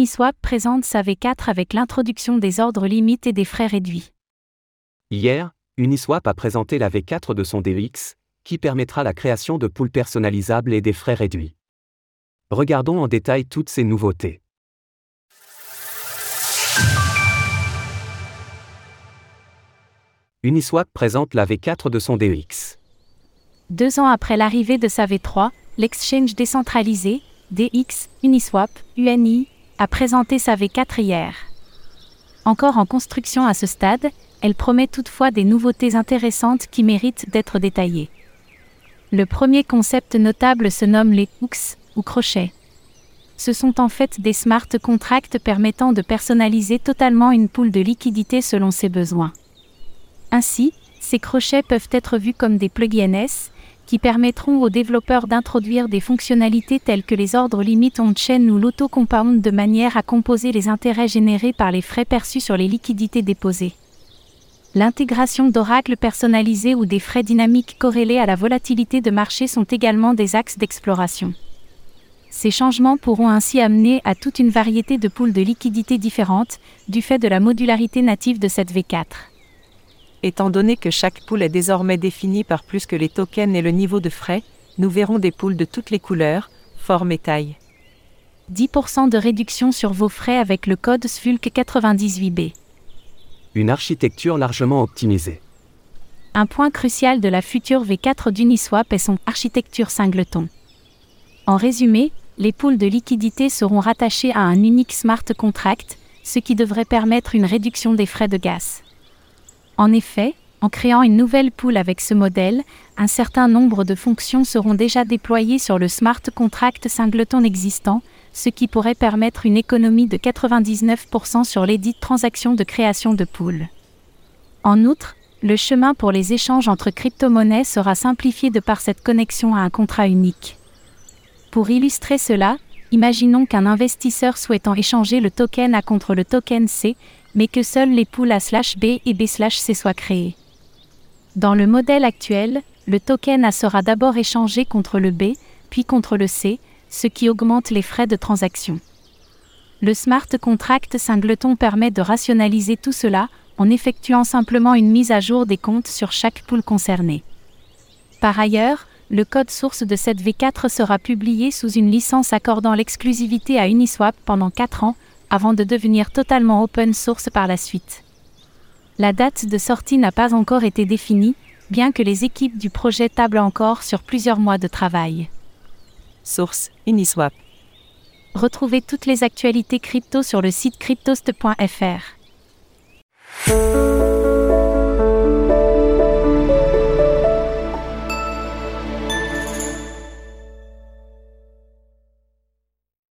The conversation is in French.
Uniswap présente sa V4 avec l'introduction des ordres limites et des frais réduits. Hier, Uniswap a présenté la V4 de son DEX, qui permettra la création de poules personnalisables et des frais réduits. Regardons en détail toutes ces nouveautés. Uniswap présente la V4 de son DEX. Deux ans après l'arrivée de sa V3, l'exchange décentralisé, DX, Uniswap, UNI, a présenté sa V4 hier. Encore en construction à ce stade, elle promet toutefois des nouveautés intéressantes qui méritent d'être détaillées. Le premier concept notable se nomme les hooks ou crochets. Ce sont en fait des smart contracts permettant de personnaliser totalement une poule de liquidité selon ses besoins. Ainsi, ces crochets peuvent être vus comme des plugins qui permettront aux développeurs d'introduire des fonctionnalités telles que les ordres limites on-chain ou l'auto-compound de manière à composer les intérêts générés par les frais perçus sur les liquidités déposées. L'intégration d'oracles personnalisés ou des frais dynamiques corrélés à la volatilité de marché sont également des axes d'exploration. Ces changements pourront ainsi amener à toute une variété de poules de liquidités différentes, du fait de la modularité native de cette V4. Étant donné que chaque pool est désormais définie par plus que les tokens et le niveau de frais, nous verrons des poules de toutes les couleurs, formes et tailles. 10% de réduction sur vos frais avec le code SVULC98B. Une architecture largement optimisée. Un point crucial de la future V4 d'Uniswap est son architecture singleton. En résumé, les poules de liquidité seront rattachées à un unique smart contract, ce qui devrait permettre une réduction des frais de gaz. En effet, en créant une nouvelle pool avec ce modèle, un certain nombre de fonctions seront déjà déployées sur le smart contract singleton existant, ce qui pourrait permettre une économie de 99% sur les dites transactions de création de pool. En outre, le chemin pour les échanges entre crypto-monnaies sera simplifié de par cette connexion à un contrat unique. Pour illustrer cela, imaginons qu'un investisseur souhaitant échanger le token A contre le token C mais que seuls les poules A slash B et B slash C soient créées. Dans le modèle actuel, le token A sera d'abord échangé contre le B, puis contre le C, ce qui augmente les frais de transaction. Le smart contract singleton permet de rationaliser tout cela en effectuant simplement une mise à jour des comptes sur chaque pool concernée. Par ailleurs, le code source de cette V4 sera publié sous une licence accordant l'exclusivité à Uniswap pendant 4 ans, avant de devenir totalement open source par la suite. La date de sortie n'a pas encore été définie, bien que les équipes du projet tablent encore sur plusieurs mois de travail. Source Uniswap. Retrouvez toutes les actualités crypto sur le site cryptost.fr.